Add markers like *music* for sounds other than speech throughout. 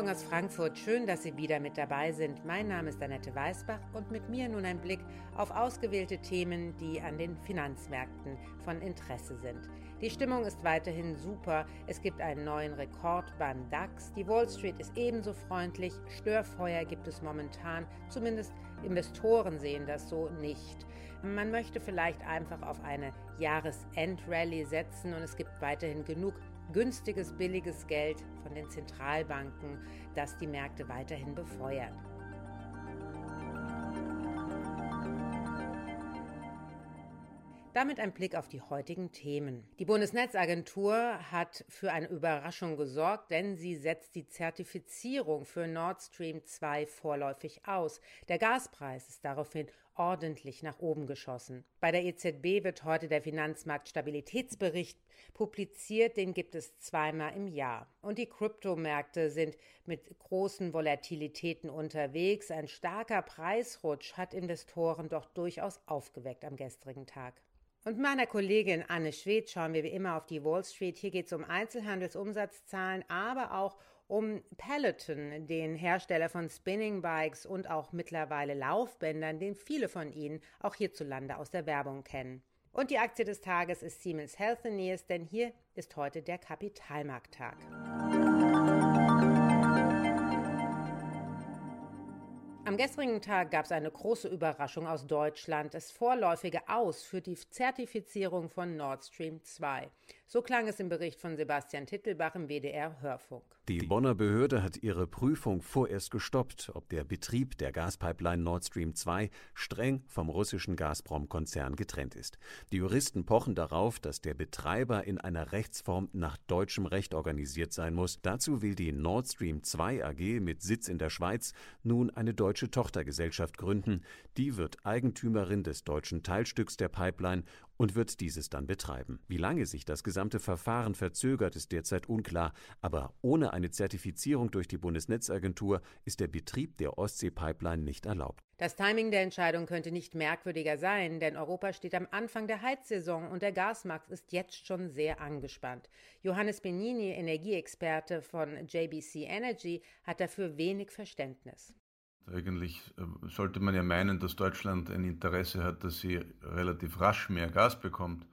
Morgen aus Frankfurt. Schön, dass Sie wieder mit dabei sind. Mein Name ist Annette Weißbach und mit mir nun ein Blick auf ausgewählte Themen, die an den Finanzmärkten von Interesse sind. Die Stimmung ist weiterhin super. Es gibt einen neuen Rekord beim DAX. Die Wall Street ist ebenso freundlich. Störfeuer gibt es momentan. Zumindest Investoren sehen das so nicht. Man möchte vielleicht einfach auf eine Jahresendrallye setzen und es gibt weiterhin genug günstiges, billiges Geld von den Zentralbanken, das die Märkte weiterhin befeuert. Damit ein Blick auf die heutigen Themen. Die Bundesnetzagentur hat für eine Überraschung gesorgt, denn sie setzt die Zertifizierung für Nord Stream 2 vorläufig aus. Der Gaspreis ist daraufhin ordentlich nach oben geschossen. Bei der EZB wird heute der Finanzmarktstabilitätsbericht publiziert, den gibt es zweimal im Jahr. Und die Kryptomärkte sind mit großen Volatilitäten unterwegs. Ein starker Preisrutsch hat Investoren doch durchaus aufgeweckt am gestrigen Tag. Und meiner Kollegin Anne Schwedt schauen wir wie immer auf die Wall Street. Hier geht es um Einzelhandelsumsatzzahlen, aber auch um Peloton, den Hersteller von Spinning Bikes und auch mittlerweile Laufbändern, den viele von Ihnen auch hierzulande aus der Werbung kennen. Und die Aktie des Tages ist Siemens Healthineers, denn hier ist heute der Kapitalmarkttag. Am gestrigen Tag gab es eine große Überraschung aus Deutschland, das vorläufige Aus für die Zertifizierung von Nord Stream 2. So klang es im Bericht von Sebastian Tittelbach im WDR Hörfunk. Die Bonner Behörde hat ihre Prüfung vorerst gestoppt, ob der Betrieb der Gaspipeline Nord Stream 2 streng vom russischen Gazprom-Konzern getrennt ist. Die Juristen pochen darauf, dass der Betreiber in einer Rechtsform nach deutschem Recht organisiert sein muss. Dazu will die Nord Stream 2 AG mit Sitz in der Schweiz nun eine deutsche Tochtergesellschaft gründen. Die wird Eigentümerin des deutschen Teilstücks der Pipeline und wird dieses dann betreiben. Wie lange sich das gesamte Verfahren verzögert, ist derzeit unklar, aber ohne eine Zertifizierung durch die Bundesnetzagentur ist der Betrieb der Ostsee-Pipeline nicht erlaubt. Das Timing der Entscheidung könnte nicht merkwürdiger sein, denn Europa steht am Anfang der Heizsaison und der Gasmarkt ist jetzt schon sehr angespannt. Johannes Benini, Energieexperte von JBC Energy, hat dafür wenig Verständnis. Eigentlich äh, sollte man ja meinen, dass Deutschland ein Interesse hat, dass sie relativ rasch mehr Gas bekommt.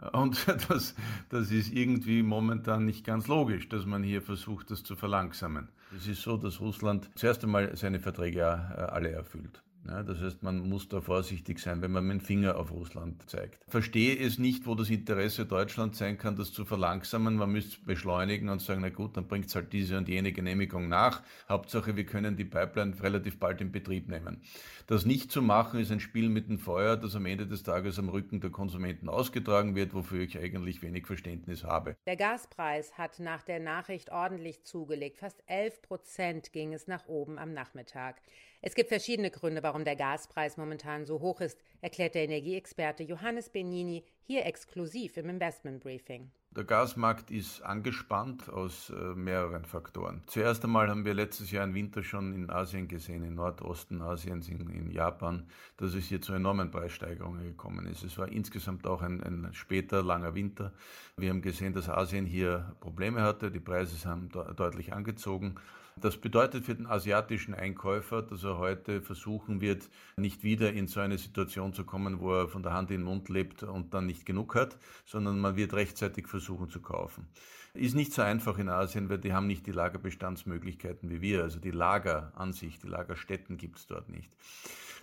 Äh, und *laughs* das, das ist irgendwie momentan nicht ganz logisch, dass man hier versucht, das zu verlangsamen. Es ist so, dass Russland zuerst einmal seine Verträge äh, alle erfüllt. Ja, das heißt, man muss da vorsichtig sein, wenn man mit dem Finger auf Russland zeigt. Verstehe es nicht, wo das Interesse Deutschlands sein kann, das zu verlangsamen. Man müsste beschleunigen und sagen, na gut, dann bringt es halt diese und jene Genehmigung nach. Hauptsache, wir können die Pipeline relativ bald in Betrieb nehmen. Das nicht zu machen, ist ein Spiel mit dem Feuer, das am Ende des Tages am Rücken der Konsumenten ausgetragen wird, wofür ich eigentlich wenig Verständnis habe. Der Gaspreis hat nach der Nachricht ordentlich zugelegt. Fast 11 Prozent ging es nach oben am Nachmittag. Es gibt verschiedene Gründe, warum der Gaspreis momentan so hoch ist, erklärt der Energieexperte Johannes Benini hier exklusiv im Investment Briefing. Der Gasmarkt ist angespannt aus äh, mehreren Faktoren. Zuerst einmal haben wir letztes Jahr im Winter schon in Asien gesehen, im Nordosten Asiens, in, in, Japan, dass es hier zu enormen Preissteigerungen gekommen ist. Es war insgesamt auch ein, ein später, langer Winter. Wir haben gesehen, dass Asien hier Probleme hatte. Die Preise haben de deutlich angezogen. Das bedeutet für den asiatischen Einkäufer, dass er heute versuchen wird, nicht wieder in so eine Situation zu kommen, wo er von der Hand in den Mund lebt und dann nicht genug hat, sondern man wird rechtzeitig versuchen zu kaufen. Ist nicht so einfach in Asien, weil die haben nicht die Lagerbestandsmöglichkeiten wie wir. Also die Lager an sich, die Lagerstätten gibt es dort nicht.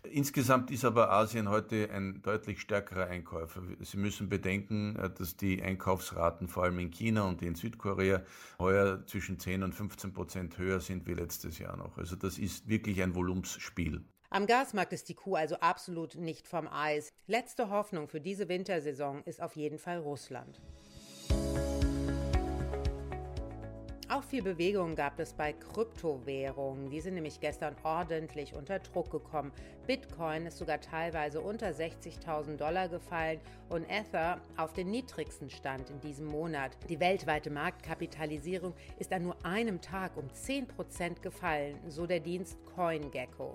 Insgesamt ist aber Asien heute ein deutlich stärkerer Einkäufer. Sie müssen bedenken, dass die Einkaufsraten vor allem in China und in Südkorea heuer zwischen 10 und 15 Prozent höher sind wie letztes Jahr noch. Also das ist wirklich ein Volumensspiel. Am Gasmarkt ist die Kuh also absolut nicht vom Eis. Letzte Hoffnung für diese Wintersaison ist auf jeden Fall Russland. Auch viel Bewegung gab es bei Kryptowährungen. Die sind nämlich gestern ordentlich unter Druck gekommen. Bitcoin ist sogar teilweise unter 60.000 Dollar gefallen und Ether auf den niedrigsten Stand in diesem Monat. Die weltweite Marktkapitalisierung ist an nur einem Tag um 10% gefallen, so der Dienst CoinGecko.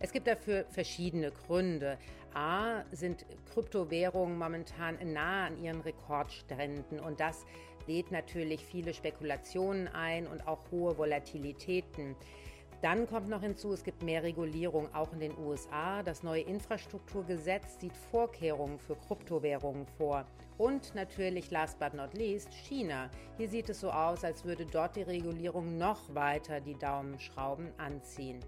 Es gibt dafür verschiedene Gründe. A sind Kryptowährungen momentan nah an ihren Rekordständen und das lädt natürlich viele Spekulationen ein und auch hohe Volatilitäten. Dann kommt noch hinzu, es gibt mehr Regulierung auch in den USA. Das neue Infrastrukturgesetz sieht Vorkehrungen für Kryptowährungen vor. Und natürlich, last but not least, China. Hier sieht es so aus, als würde dort die Regulierung noch weiter die Daumenschrauben anziehen.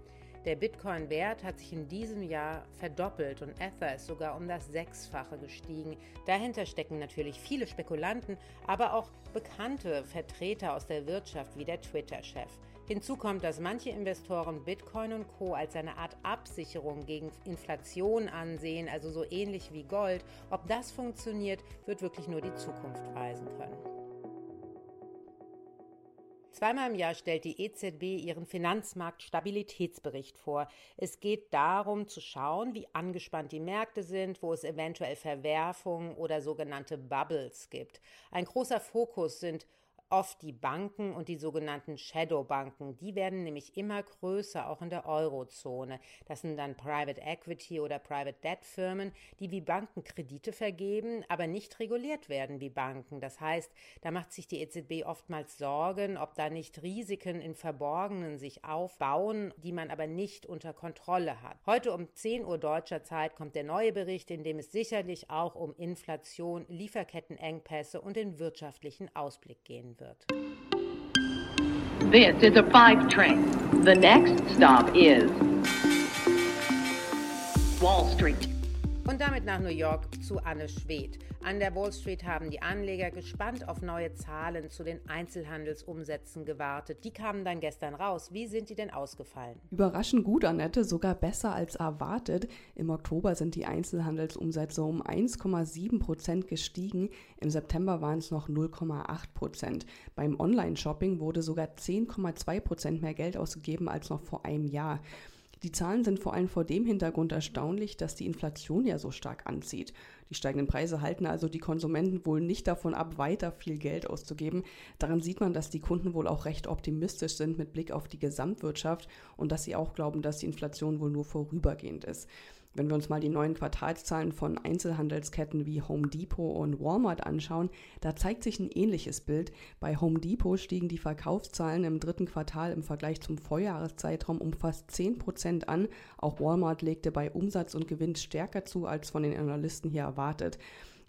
Der Bitcoin-Wert hat sich in diesem Jahr verdoppelt und Ether ist sogar um das Sechsfache gestiegen. Dahinter stecken natürlich viele Spekulanten, aber auch bekannte Vertreter aus der Wirtschaft wie der Twitter-Chef. Hinzu kommt, dass manche Investoren Bitcoin und Co. als eine Art Absicherung gegen Inflation ansehen, also so ähnlich wie Gold. Ob das funktioniert, wird wirklich nur die Zukunft weisen können. Zweimal im Jahr stellt die EZB ihren Finanzmarktstabilitätsbericht vor. Es geht darum zu schauen, wie angespannt die Märkte sind, wo es eventuell Verwerfungen oder sogenannte Bubbles gibt. Ein großer Fokus sind oft die Banken und die sogenannten Shadow-Banken. Die werden nämlich immer größer, auch in der Eurozone. Das sind dann Private Equity oder Private Debt Firmen, die wie Banken Kredite vergeben, aber nicht reguliert werden wie Banken. Das heißt, da macht sich die EZB oftmals Sorgen, ob da nicht Risiken im Verborgenen sich aufbauen, die man aber nicht unter Kontrolle hat. Heute um 10 Uhr deutscher Zeit kommt der neue Bericht, in dem es sicherlich auch um Inflation, Lieferkettenengpässe und den wirtschaftlichen Ausblick gehen wird. This is a five train. The next stop is Wall Street. Und damit nach New York zu Anne Schwedt. An der Wall Street haben die Anleger gespannt auf neue Zahlen zu den Einzelhandelsumsätzen gewartet. Die kamen dann gestern raus. Wie sind die denn ausgefallen? Überraschend gut, Annette, sogar besser als erwartet. Im Oktober sind die Einzelhandelsumsätze um 1,7 Prozent gestiegen. Im September waren es noch 0,8 Prozent. Beim Online-Shopping wurde sogar 10,2 Prozent mehr Geld ausgegeben als noch vor einem Jahr. Die Zahlen sind vor allem vor dem Hintergrund erstaunlich, dass die Inflation ja so stark anzieht. Die steigenden Preise halten also die Konsumenten wohl nicht davon ab, weiter viel Geld auszugeben. Daran sieht man, dass die Kunden wohl auch recht optimistisch sind mit Blick auf die Gesamtwirtschaft und dass sie auch glauben, dass die Inflation wohl nur vorübergehend ist. Wenn wir uns mal die neuen Quartalszahlen von Einzelhandelsketten wie Home Depot und Walmart anschauen, da zeigt sich ein ähnliches Bild. Bei Home Depot stiegen die Verkaufszahlen im dritten Quartal im Vergleich zum Vorjahreszeitraum um fast 10 Prozent an. Auch Walmart legte bei Umsatz und Gewinn stärker zu als von den Analysten hier erwartet.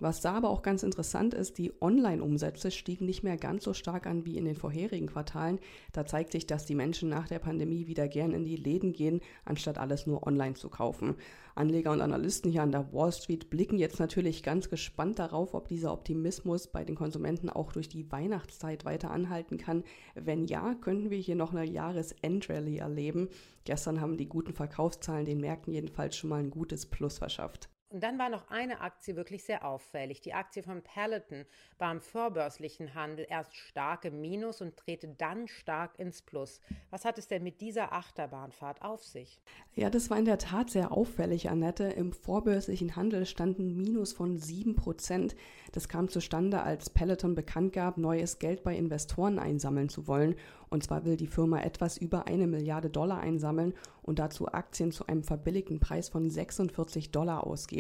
Was da aber auch ganz interessant ist, die Online-Umsätze stiegen nicht mehr ganz so stark an wie in den vorherigen Quartalen. Da zeigt sich, dass die Menschen nach der Pandemie wieder gern in die Läden gehen, anstatt alles nur online zu kaufen. Anleger und Analysten hier an der Wall Street blicken jetzt natürlich ganz gespannt darauf, ob dieser Optimismus bei den Konsumenten auch durch die Weihnachtszeit weiter anhalten kann. Wenn ja, könnten wir hier noch eine Jahresendrallye erleben. Gestern haben die guten Verkaufszahlen den Märkten jedenfalls schon mal ein gutes Plus verschafft. Und dann war noch eine Aktie wirklich sehr auffällig. Die Aktie von Peloton war im vorbörslichen Handel erst stark im Minus und drehte dann stark ins Plus. Was hat es denn mit dieser Achterbahnfahrt auf sich? Ja, das war in der Tat sehr auffällig, Annette. Im vorbörslichen Handel standen Minus von 7 Prozent. Das kam zustande, als Peloton bekannt gab, neues Geld bei Investoren einsammeln zu wollen und zwar will die Firma etwas über eine Milliarde Dollar einsammeln und dazu Aktien zu einem verbilligten Preis von 46 Dollar ausgeben.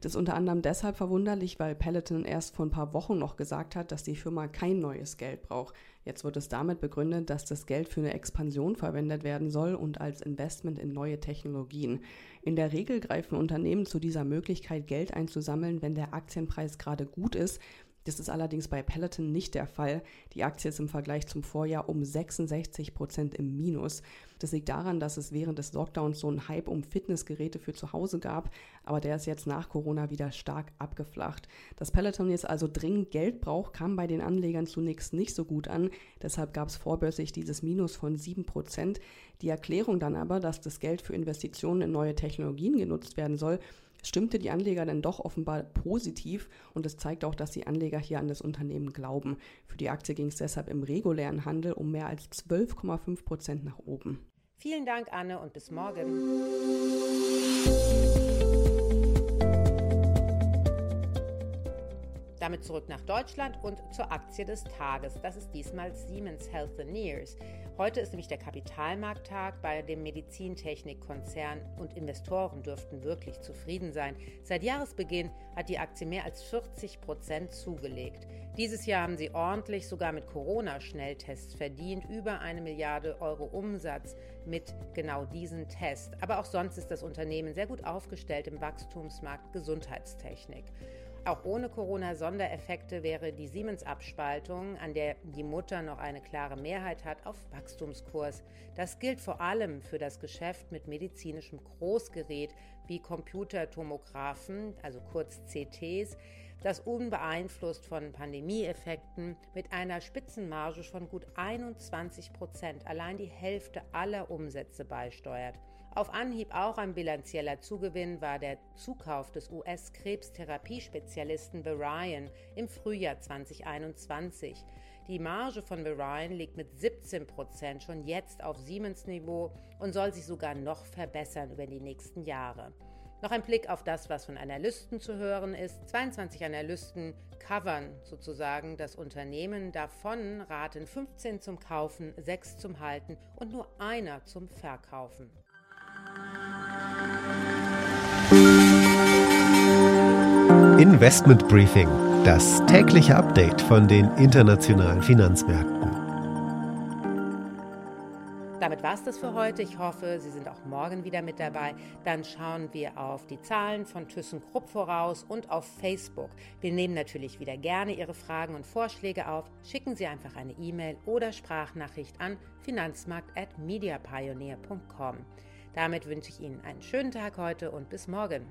Das ist unter anderem deshalb verwunderlich, weil Peloton erst vor ein paar Wochen noch gesagt hat, dass die Firma kein neues Geld braucht. Jetzt wird es damit begründet, dass das Geld für eine Expansion verwendet werden soll und als Investment in neue Technologien. In der Regel greifen Unternehmen zu dieser Möglichkeit, Geld einzusammeln, wenn der Aktienpreis gerade gut ist, das ist allerdings bei Peloton nicht der Fall. Die Aktie ist im Vergleich zum Vorjahr um 66 Prozent im Minus. Das liegt daran, dass es während des Lockdowns so einen Hype um Fitnessgeräte für zu Hause gab, aber der ist jetzt nach Corona wieder stark abgeflacht. Dass Peloton jetzt also dringend Geld braucht, kam bei den Anlegern zunächst nicht so gut an. Deshalb gab es vorbörslich dieses Minus von 7 Prozent. Die Erklärung dann aber, dass das Geld für Investitionen in neue Technologien genutzt werden soll, stimmte die Anleger dann doch offenbar positiv und es zeigt auch, dass die Anleger hier an das Unternehmen glauben. Für die Aktie ging es deshalb im regulären Handel um mehr als 12,5 Prozent nach oben. Vielen Dank, Anne, und bis morgen. Damit zurück nach Deutschland und zur Aktie des Tages. Das ist diesmal Siemens Healthineers. Heute ist nämlich der Kapitalmarkttag bei dem Medizintechnikkonzern und Investoren dürften wirklich zufrieden sein. Seit Jahresbeginn hat die Aktie mehr als 40 Prozent zugelegt. Dieses Jahr haben sie ordentlich sogar mit Corona-Schnelltests verdient, über eine Milliarde Euro Umsatz mit genau diesen Tests. Aber auch sonst ist das Unternehmen sehr gut aufgestellt im Wachstumsmarkt Gesundheitstechnik. Auch ohne Corona-Sondereffekte wäre die Siemens-Abspaltung, an der die Mutter noch eine klare Mehrheit hat, auf Wachstumskurs. Das gilt vor allem für das Geschäft mit medizinischem Großgerät wie Computertomographen, also kurz CTs, das unbeeinflusst von Pandemieeffekten mit einer Spitzenmarge von gut 21 Prozent allein die Hälfte aller Umsätze beisteuert. Auf Anhieb auch ein bilanzieller Zugewinn war der Zukauf des US-Krebstherapiespezialisten Varian im Frühjahr 2021. Die Marge von Varian liegt mit 17 Prozent schon jetzt auf Siemens Niveau und soll sich sogar noch verbessern über die nächsten Jahre. Noch ein Blick auf das, was von Analysten zu hören ist. 22 Analysten covern sozusagen das Unternehmen. Davon raten 15 zum Kaufen, 6 zum Halten und nur einer zum Verkaufen. Investment Briefing, das tägliche Update von den internationalen Finanzmärkten. Damit war es das für heute. Ich hoffe, Sie sind auch morgen wieder mit dabei. Dann schauen wir auf die Zahlen von ThyssenKrupp voraus und auf Facebook. Wir nehmen natürlich wieder gerne Ihre Fragen und Vorschläge auf. Schicken Sie einfach eine E-Mail oder Sprachnachricht an finanzmarkt.mediapioneer.com. Damit wünsche ich Ihnen einen schönen Tag heute und bis morgen.